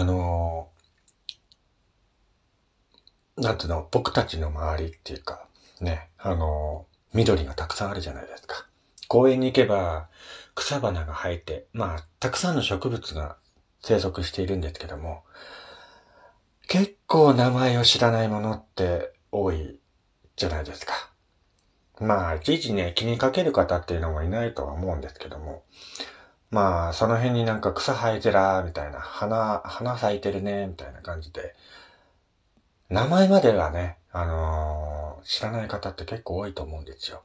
あのー、なんていうの、僕たちの周りっていうか、ね、あのー、緑がたくさんあるじゃないですか。公園に行けば草花が生えて、まあ、たくさんの植物が生息しているんですけども、結構名前を知らないものって多いじゃないですか。まあ、いちいちね、気にかける方っていうのもいないとは思うんですけども、まあ、その辺になんか草生えてらー、みたいな、花、花咲いてるね、みたいな感じで、名前まではね、あのー、知らない方って結構多いと思うんですよ。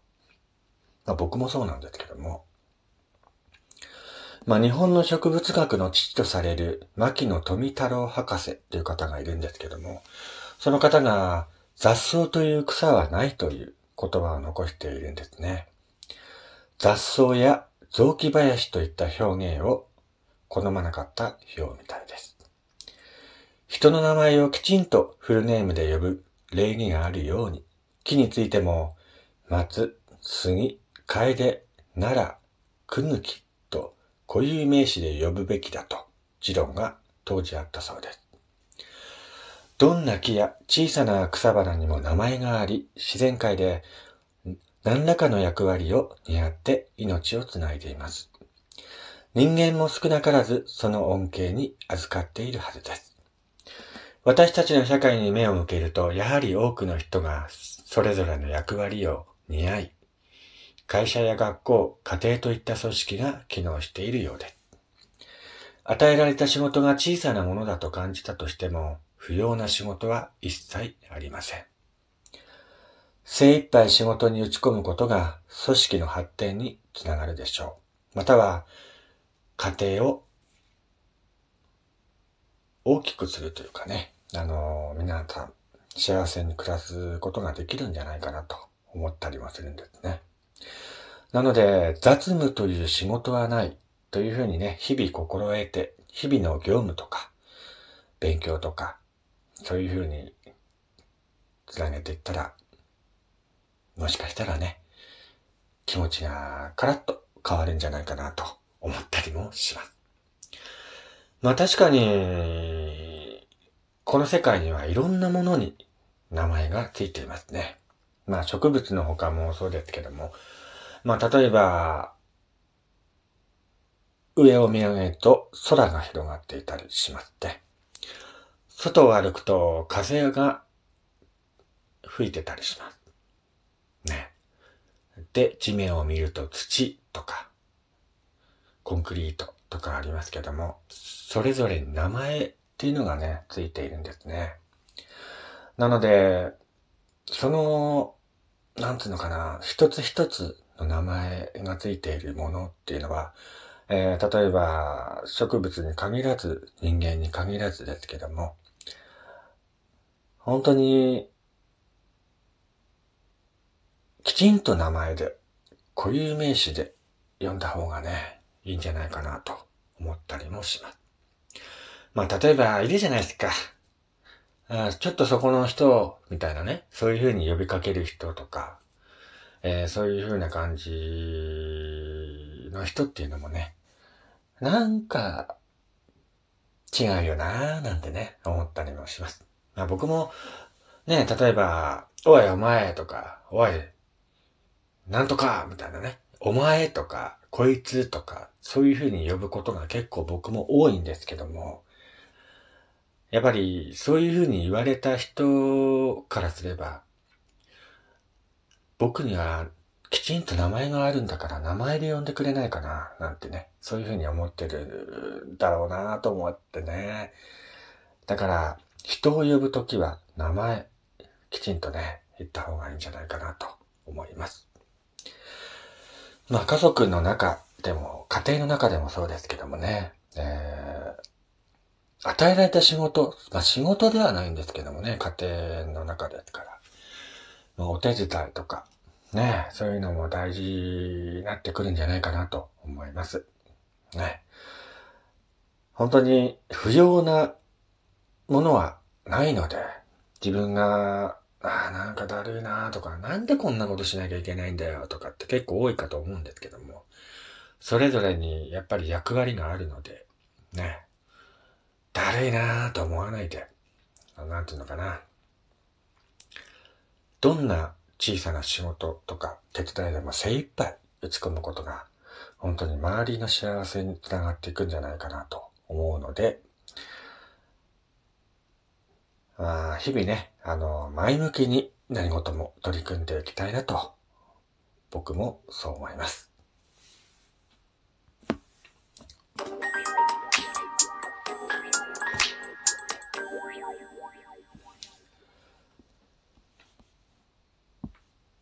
まあ僕もそうなんですけども。まあ日本の植物学の父とされる牧野富太郎博士という方がいるんですけども、その方が雑草という草はないという言葉を残しているんですね。雑草や雑木林といった表現を好まなかったようみたいです。人の名前をきちんとフルネームで呼ぶ礼儀があるように、木についても松、杉、楓、奈良、くぬきと固有名詞で呼ぶべきだと持論が当時あったそうです。どんな木や小さな草花にも名前があり、自然界で何らかの役割を担って命をつないでいます。人間も少なからずその恩恵に預かっているはずです。私たちの社会に目を向けると、やはり多くの人がそれぞれの役割を担い、会社や学校、家庭といった組織が機能しているようです。与えられた仕事が小さなものだと感じたとしても、不要な仕事は一切ありません。精一杯仕事に打ち込むことが組織の発展につながるでしょう。または、家庭を大きくするというかね、あの、皆さん幸せに暮らすことができるんじゃないかなと思ったりもするんですね。なので、雑務という仕事はないというふうにね、日々心得て、日々の業務とか、勉強とか、そういうふうに、つなげていったら、もしかしたらね、気持ちがカラッと変わるんじゃないかなと思ったりもします。まあ確かに、この世界にはいろんなものに名前がついていますね。まあ植物の他もそうですけども、まあ、例えば、上を見上げると空が広がっていたりしますね。外を歩くと風が吹いてたりします。で、地面を見ると土とか、コンクリートとかありますけども、それぞれ名前っていうのがね、ついているんですね。なので、その、なんつうのかな、一つ一つの名前がついているものっていうのは、えー、例えば植物に限らず人間に限らずですけども、本当にきちんと名前で固有名詞で呼んだ方がね、いいんじゃないかなと思ったりもします。まあ例えばいるじゃないですか。あちょっとそこの人、みたいなね、そういうふうに呼びかける人とか、えー、そういう風な感じの人っていうのもね、なんか違うよなーなんてね、思ったりもします。まあ、僕もね、例えば、おいお前とか、おい、なんとかみたいなね、お前とか、こいつとか、そういう風に呼ぶことが結構僕も多いんですけども、やっぱりそういう風に言われた人からすれば、僕にはきちんと名前があるんだから名前で呼んでくれないかな、なんてね、そういうふうに思ってるだろうなと思ってね。だから、人を呼ぶときは名前、きちんとね、言った方がいいんじゃないかなと思います。まあ家族の中でも、家庭の中でもそうですけどもね、えー、与えられた仕事、まあ仕事ではないんですけどもね、家庭の中ですから。まお手伝いとか、ね、そういうのも大事になってくるんじゃないかなと思います。ね。本当に不要なものはないので、自分が、ああ、なんかだるいなとか、なんでこんなことしなきゃいけないんだよとかって結構多いかと思うんですけども、それぞれにやっぱり役割があるので、ね。だ悪いなぁと思わないで、なんていうのかな。どんな小さな仕事とか手伝いでも精一杯打ち込むことが、本当に周りの幸せにつながっていくんじゃないかなと思うので、あ、日々ね、あの、前向きに何事も取り組んでいきたいなと、僕もそう思います。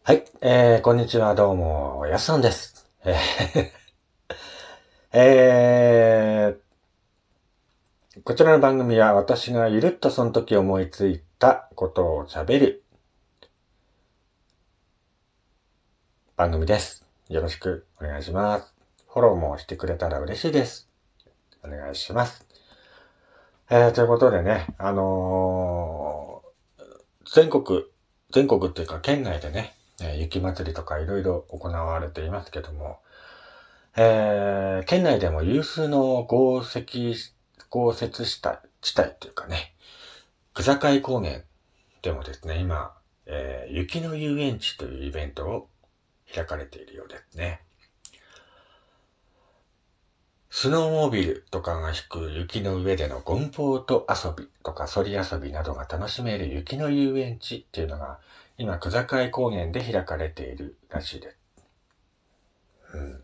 はい、えー、こんにちは、どうも、やすさんです。えー、えー、こちらの番組は私がゆるっとその時思いついたことを喋る番組です。よろしくお願いします。フォローもしてくれたら嬉しいです。お願いします。えー、ということでね、あのー、全国、全国っていうか県内でね、雪祭りとかいろいろ行われていますけども、えー、県内でも有数の豪雪、豪雪した地帯というかね、草海高原でもですね、今、えー、雪の遊園地というイベントを開かれているようですね。スノーモービルとかが引く雪の上でのゴンポート遊びとかソリ遊びなどが楽しめる雪の遊園地っていうのが今、小坂高原で開かれているらしいです。うん。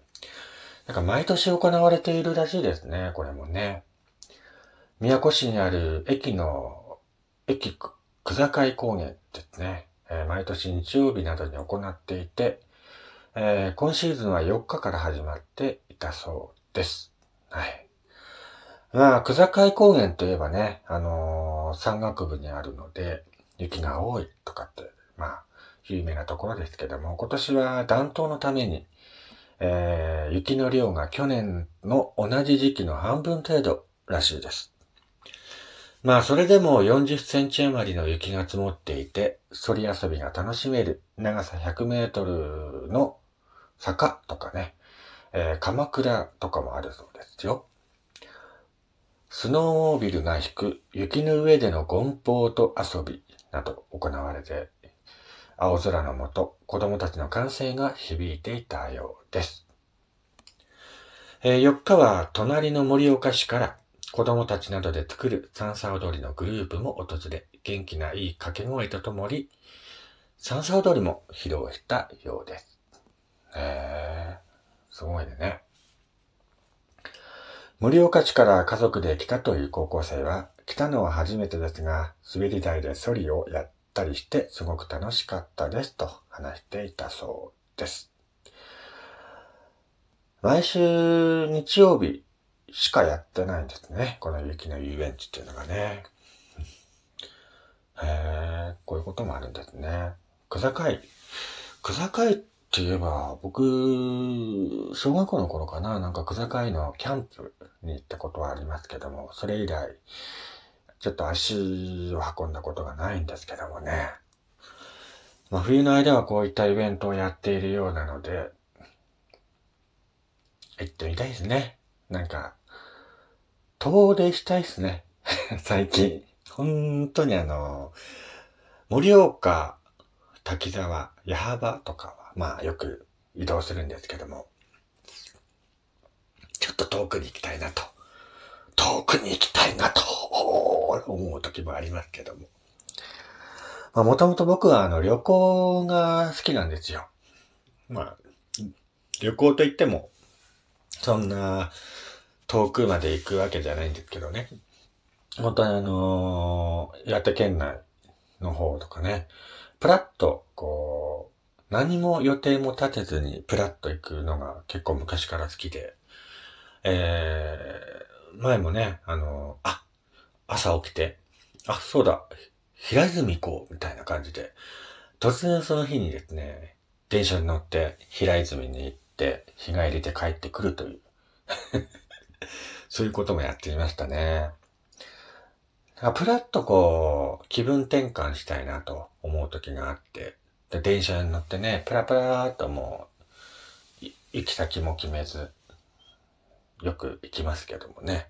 なんか毎年行われているらしいですね、これもね。宮古市にある駅の、駅、小坂高原ですね、えー、毎年日曜日などに行っていて、えー、今シーズンは4日から始まっていたそうです。はい。まあ、小坂高原といえばね、あのー、山岳部にあるので、雪が多いとかってまあ、有名なところですけども、今年は暖冬のために、えー、雪の量が去年の同じ時期の半分程度らしいです。まあ、それでも40センチ余りの雪が積もっていて、そり遊びが楽しめる長さ100メートルの坂とかね、えー、鎌倉とかもあるそうですよ。スノーモービルが引く雪の上でのゴンポート遊びなど行われて青空のもと、子供たちの歓声が響いていたようです。えー、4日は隣の盛岡市から子供たちなどで作る三叉踊りのグループも訪れ、元気ないい掛け声とともに、三叉踊りも披露したようです。へー、すごいね。盛岡市から家族で来たという高校生は、来たのは初めてですが、滑り台でソリをやったりしてすごく楽しかったですと話していたそうです。毎週日曜日しかやってないんですね。この雪の遊園地っていうのがね。へえ、こういうこともあるんですね。草海。草海って言えば、僕、小学校の頃かな、なんか草海のキャンプに行ったことはありますけども、それ以来、ちょっと足を運んだことがないんですけどもね。まあ、冬の間はこういったイベントをやっているようなので、行ってみたいですね。なんか、遠出したいですね。最近。本当にあの、盛岡、滝沢、矢幅とかは、まあよく移動するんですけども、ちょっと遠くに行きたいなと。遠くに行きたいなと思う時もありますけども。まあもともと僕はあの旅行が好きなんですよ。まあ、旅行といっても、そんな遠くまで行くわけじゃないんですけどね。本当にあのー、岩手県内の方とかね、プラッと、こう、何も予定も立てずにプラッと行くのが結構昔から好きで、えー、前もね、あのー、あ、朝起きて、あ、そうだ、平泉行こう、みたいな感じで、突然その日にですね、電車に乗って平泉に行って、日帰りで帰ってくるという、そういうこともやっていましたね。プラッとこう、気分転換したいなと思う時があって、で電車に乗ってね、プラプラーっともう、行き先も決めず、よく行きますけどもね。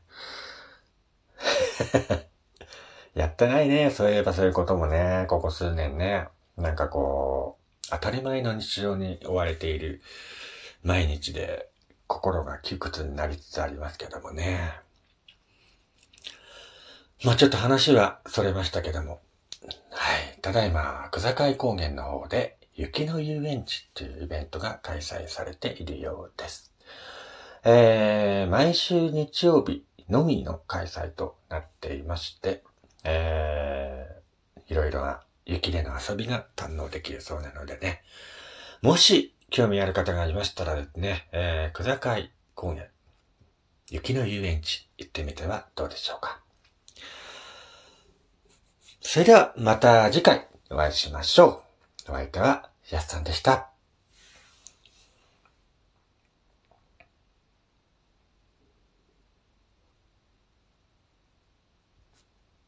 やってないね。そういえばそういうこともね、ここ数年ね。なんかこう、当たり前の日常に追われている毎日で心が窮屈になりつつありますけどもね。まあちょっと話はそれましたけども。はい。ただいま、草海高原の方で雪の遊園地っていうイベントが開催されているようです。えー、毎週日曜日のみの開催となっていまして、えー、いろいろな雪での遊びが堪能できるそうなのでね。もし興味ある方がいましたらですね、えー、小坂井公園、雪の遊園地行ってみてはどうでしょうか。それではまた次回お会いしましょう。お相手はやすさんでした。